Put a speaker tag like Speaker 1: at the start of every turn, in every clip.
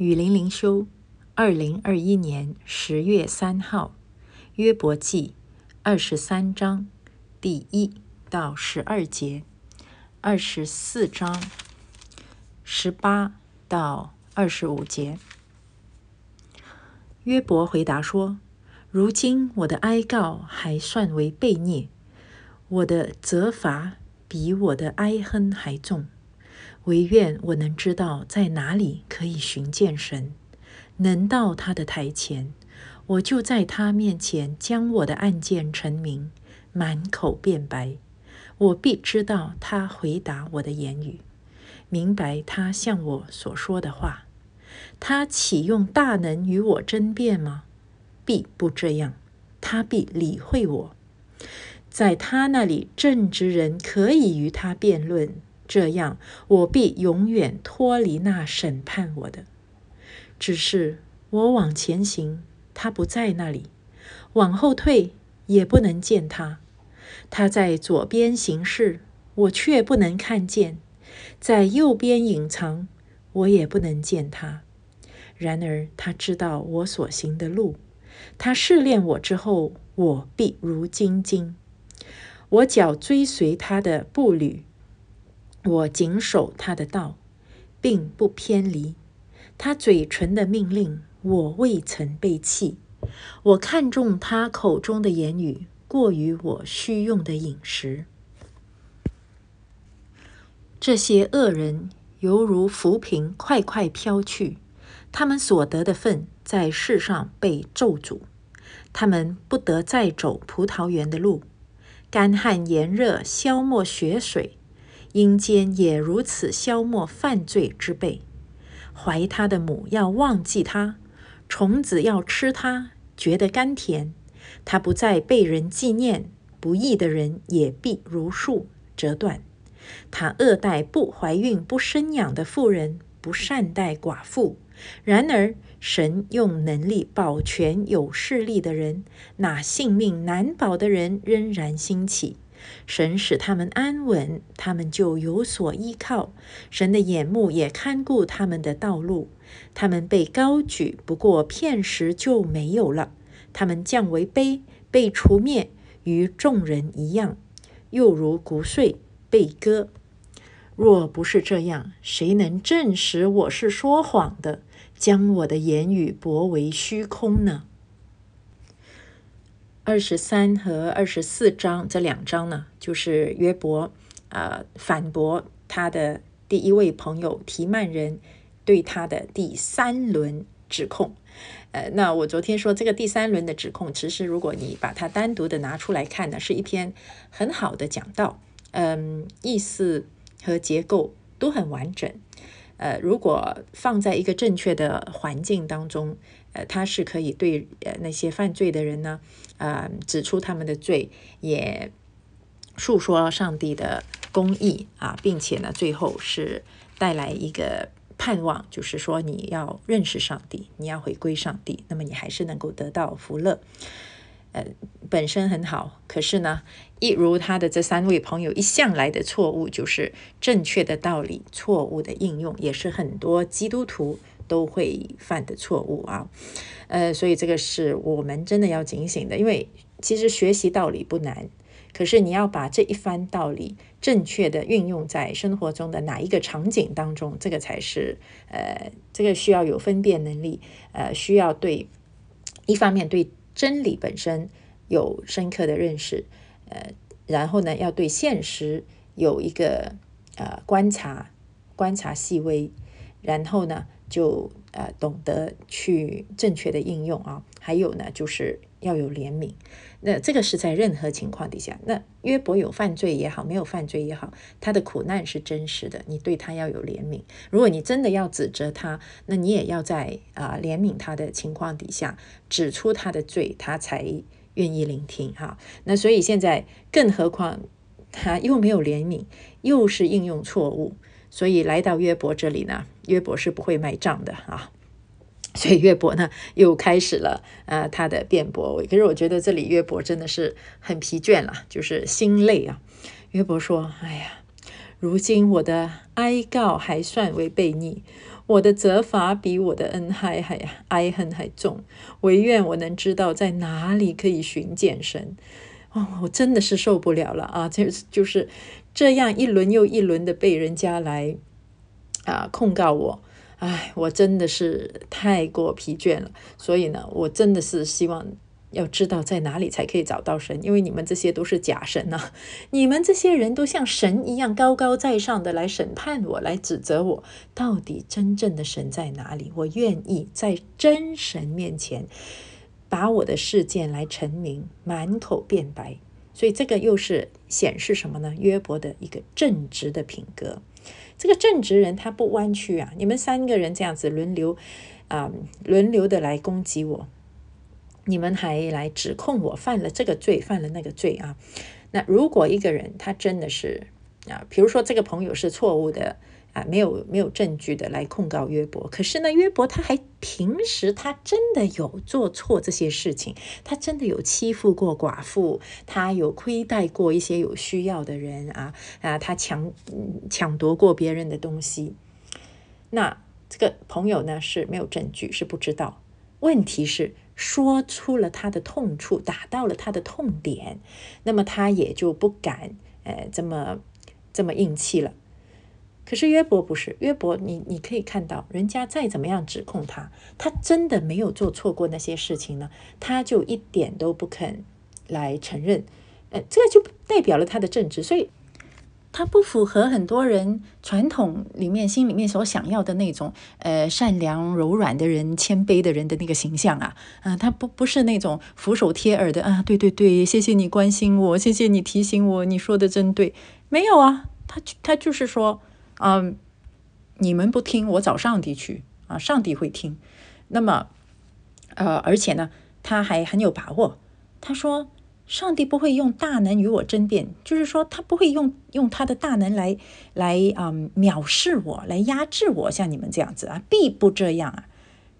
Speaker 1: 雨林灵修，二零二一年十月三号，约伯记二十三章第一到十二节，二十四章十八到二十五节。约伯回答说：“如今我的哀告还算为悖逆，我的责罚比我的哀恨还重。”唯愿我能知道在哪里可以寻见神，能到他的台前，我就在他面前将我的案件陈明，满口辩白。我必知道他回答我的言语，明白他向我所说的话。他岂用大能与我争辩吗？必不这样。他必理会我，在他那里正直人可以与他辩论。这样，我必永远脱离那审判我的。只是我往前行，他不在那里；往后退，也不能见他。他在左边行事，我却不能看见；在右边隐藏，我也不能见他。然而他知道我所行的路，他试炼我之后，我必如金晶。我脚追随他的步履。我谨守他的道，并不偏离他嘴唇的命令。我未曾背弃。我看重他口中的言语，过于我需用的饮食。这些恶人犹如浮萍，快快飘去。他们所得的份在世上被咒诅。他们不得再走葡萄园的路。干旱炎热消没血水。阴间也如此消磨犯罪之辈，怀他的母要忘记他，虫子要吃他，觉得甘甜。他不再被人纪念，不义的人也必如树折断。他恶待不怀孕不生养的妇人，不善待寡妇。然而神用能力保全有势力的人，那性命难保的人仍然兴起。神使他们安稳，他们就有所依靠。神的眼目也看顾他们的道路。他们被高举，不过片时就没有了。他们降为卑，被除灭，与众人一样，又如谷穗被割。若不是这样，谁能证实我是说谎的，将我的言语驳为虚空呢？二十三和二十四章这两章呢，就是约伯啊反驳他的第一位朋友提曼人对他的第三轮指控。呃，那我昨天说这个第三轮的指控，其实如果你把它单独的拿出来看呢，是一篇很好的讲道，嗯，意思和结构都很完整。呃，如果放在一个正确的环境当中，呃，他是可以对呃那些犯罪的人呢，啊，指出他们的罪，也诉说上帝的公义啊，并且呢，最后是带来一个盼望，就是说你要认识上帝，你要回归上帝，那么你还是能够得到福乐。呃，本身很好，可是呢，一如他的这三位朋友一向来的错误，就是正确的道理错误的应用，也是很多基督徒都会犯的错误啊。呃，所以这个是我们真的要警醒的，因为其实学习道理不难，可是你要把这一番道理正确的运用在生活中的哪一个场景当中，这个才是呃，这个需要有分辨能力，呃，需要对一方面对。真理本身有深刻的认识，呃，然后呢，要对现实有一个呃观察，观察细微，然后呢，就呃懂得去正确的应用啊。还有呢，就是要有怜悯。那这个是在任何情况底下，那约伯有犯罪也好，没有犯罪也好，他的苦难是真实的，你对他要有怜悯。如果你真的要指责他，那你也要在啊怜悯他的情况底下指出他的罪，他才愿意聆听哈。那所以现在，更何况他又没有怜悯，又是应用错误，所以来到约伯这里呢，约伯是不会卖账的啊。所以约伯呢又开始了呃他的辩驳，可是我觉得这里约伯真的是很疲倦了，就是心累啊。约伯说：“哎呀，如今我的哀告还算为悖逆，我的责罚比我的恩爱还哀恨还重。唯愿我能知道在哪里可以寻见神。哦，我真的是受不了了啊！就就是这样一轮又一轮的被人家来啊控告我，哎，我真的是太过疲倦了。所以呢，我真的是希望。要知道在哪里才可以找到神，因为你们这些都是假神呐！你们这些人都像神一样高高在上的来审判我，来指责我。到底真正的神在哪里？我愿意在真神面前把我的事件来陈明，满口辩白。所以这个又是显示什么呢？约伯的一个正直的品格。这个正直人他不弯曲啊！你们三个人这样子轮流啊，轮流的来攻击我。你们还来指控我犯了这个罪，犯了那个罪啊？那如果一个人他真的是啊，比如说这个朋友是错误的啊，没有没有证据的来控告约伯，可是呢，约伯他还平时他真的有做错这些事情，他真的有欺负过寡妇，他有亏待过一些有需要的人啊啊，他抢抢夺过别人的东西，那这个朋友呢是没有证据，是不知道。问题是。说出了他的痛处，打到了他的痛点，那么他也就不敢，呃，这么这么硬气了。可是约伯不是约伯，你你可以看到，人家再怎么样指控他，他真的没有做错过那些事情呢，他就一点都不肯来承认，呃，这个就代表了他的正直，所以。他不符合很多人传统里面心里面所想要的那种，呃，善良柔软的人、谦卑的人的那个形象啊，啊，他不不是那种俯首贴耳的啊，对对对，谢谢你关心我，谢谢你提醒我，你说的真对，没有啊，他他就是说，嗯，你们不听，我找上帝去啊，上帝会听，那么，呃，而且呢，他还很有把握，他说。上帝不会用大能与我争辩，就是说他不会用用他的大能来来啊藐视我，来压制我，像你们这样子啊，必不这样啊。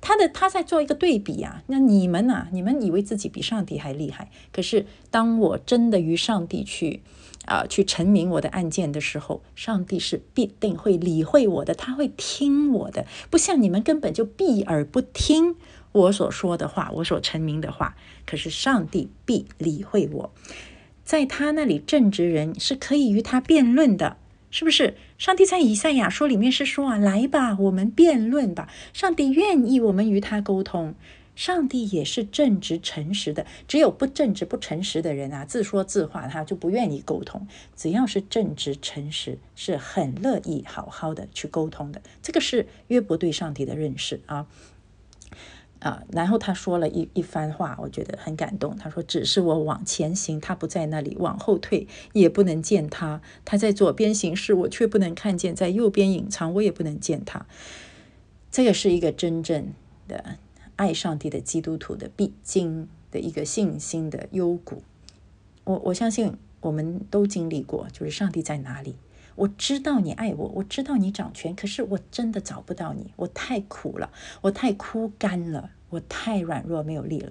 Speaker 1: 他的他在做一个对比啊，那你们呐，你们以为自己比上帝还厉害，可是当我真的与上帝去啊去陈明我的案件的时候，上帝是必定会理会我的，他会听我的，不像你们根本就避而不听。我所说的话，我所成名的话，可是上帝必理会我。在他那里，正直人是可以与他辩论的，是不是？上帝在以赛亚书里面是说啊，来吧，我们辩论吧。上帝愿意我们与他沟通。上帝也是正直诚实的，只有不正直不诚实的人啊，自说自话，他就不愿意沟通。只要是正直诚实，是很乐意好好的去沟通的。这个是约伯对上帝的认识啊。啊，然后他说了一一番话，我觉得很感动。他说：“只是我往前行，他不在那里；往后退，也不能见他。他在左边行事，我却不能看见；在右边隐藏，我也不能见他。”这个是一个真正的爱上帝的基督徒的必经的一个信心的幽谷。我我相信我们都经历过，就是上帝在哪里？我知道你爱我，我知道你掌权，可是我真的找不到你，我太苦了，我太枯干了，我太软弱没有力了。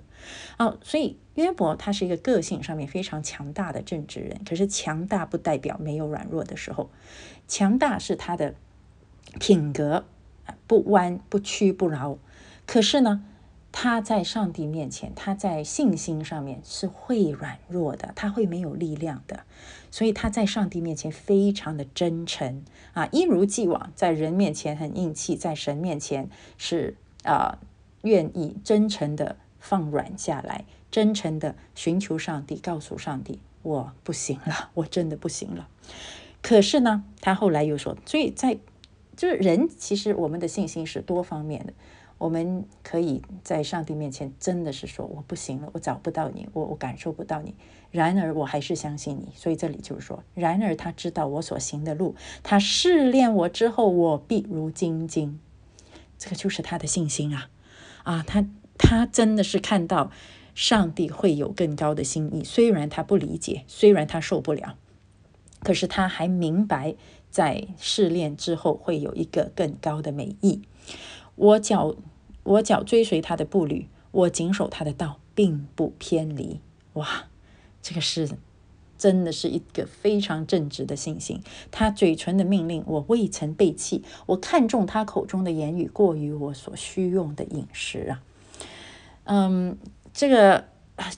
Speaker 1: 哦，所以约伯他是一个个性上面非常强大的正直人，可是强大不代表没有软弱的时候，强大是他的品格不弯不屈不挠，可是呢？他在上帝面前，他在信心上面是会软弱的，他会没有力量的，所以他在上帝面前非常的真诚啊，一如既往，在人面前很硬气，在神面前是啊，愿意真诚的放软下来，真诚的寻求上帝，告诉上帝我不行了，我真的不行了。可是呢，他后来又说，所以在就是人，其实我们的信心是多方面的。我们可以在上帝面前真的是说我不行了，我找不到你，我我感受不到你。然而我还是相信你，所以这里就是说，然而他知道我所行的路，他试炼我之后，我必如金晶。这个就是他的信心啊啊！他他真的是看到上帝会有更高的心意，虽然他不理解，虽然他受不了，可是他还明白在试炼之后会有一个更高的美意。我脚，我脚追随他的步履，我谨守他的道，并不偏离。哇，这个是真的是一个非常正直的信心。他嘴唇的命令我未曾背弃，我看重他口中的言语过于我所需用的饮食啊。嗯，这个。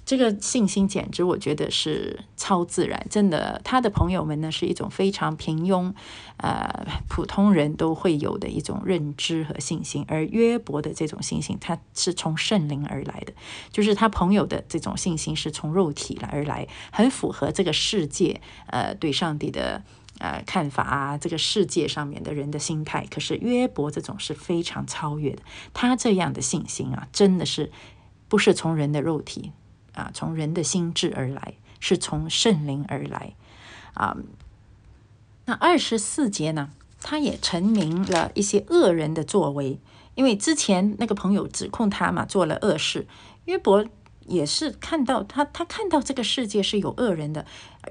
Speaker 1: 这个信心简直，我觉得是超自然，真的。他的朋友们呢，是一种非常平庸，呃，普通人都会有的一种认知和信心。而约伯的这种信心，他是从圣灵而来的，就是他朋友的这种信心是从肉体来而来，很符合这个世界，呃，对上帝的呃看法啊，这个世界上面的人的心态。可是约伯这种是非常超越的，他这样的信心啊，真的是不是从人的肉体。啊，从人的心智而来，是从圣灵而来啊。那二十四节呢，他也陈明了一些恶人的作为，因为之前那个朋友指控他嘛，做了恶事。约伯也是看到他，他看到这个世界是有恶人的，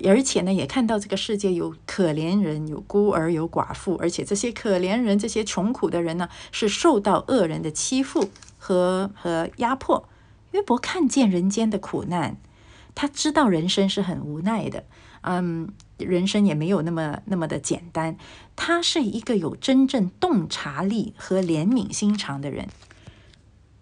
Speaker 1: 而且呢，也看到这个世界有可怜人、有孤儿、有寡妇，而且这些可怜人、这些穷苦的人呢，是受到恶人的欺负和和压迫。约伯看见人间的苦难，他知道人生是很无奈的，嗯，人生也没有那么那么的简单。他是一个有真正洞察力和怜悯心肠的人，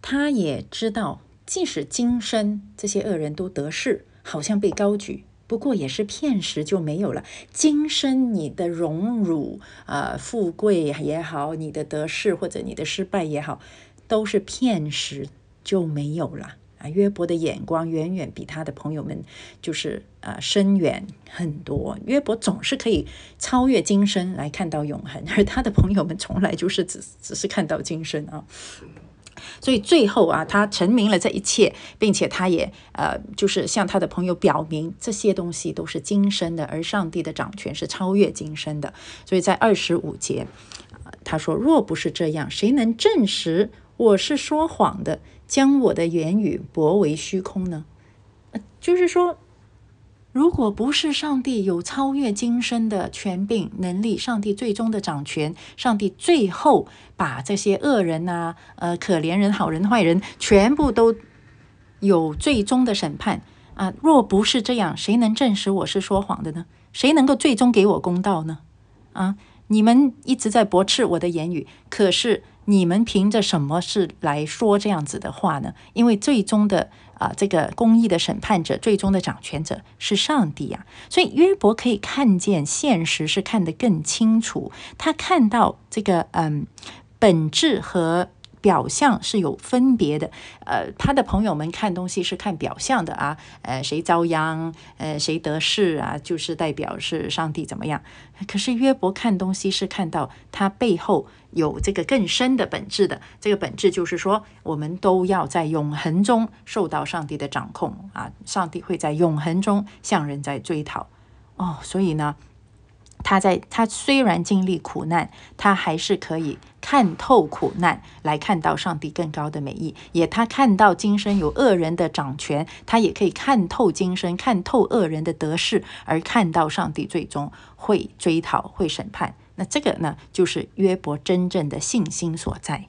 Speaker 1: 他也知道，即使今生这些恶人都得势，好像被高举，不过也是片时就没有了。今生你的荣辱、呃富贵也好，你的得势或者你的失败也好，都是片时。就没有了啊！约伯的眼光远远比他的朋友们就是呃深远很多。约伯总是可以超越今生来看到永恒，而他的朋友们从来就是只只是看到今生啊。所以最后啊，他成名了这一切，并且他也呃就是向他的朋友表明这些东西都是今生的，而上帝的掌权是超越今生的。所以在二十五节，他说：“若不是这样，谁能证实我是说谎的？”将我的言语驳为虚空呢？就是说，如果不是上帝有超越今生的权柄能力，上帝最终的掌权，上帝最后把这些恶人呐、呃可怜人、好人、坏人，全部都有最终的审判啊！若不是这样，谁能证实我是说谎的呢？谁能够最终给我公道呢？啊！你们一直在驳斥我的言语，可是。你们凭着什么是来说这样子的话呢？因为最终的啊，这个公义的审判者，最终的掌权者是上帝呀。所以约伯可以看见现实是看得更清楚，他看到这个嗯本质和。表象是有分别的，呃，他的朋友们看东西是看表象的啊，呃，谁遭殃，呃，谁得势啊，就是代表是上帝怎么样。可是约伯看东西是看到他背后有这个更深的本质的，这个本质就是说，我们都要在永恒中受到上帝的掌控啊，上帝会在永恒中向人在追讨哦，所以呢。他在他虽然经历苦难，他还是可以看透苦难，来看到上帝更高的美意。也他看到今生有恶人的掌权，他也可以看透今生，看透恶人的得势，而看到上帝最终会追讨、会审判。那这个呢，就是约伯真正的信心所在。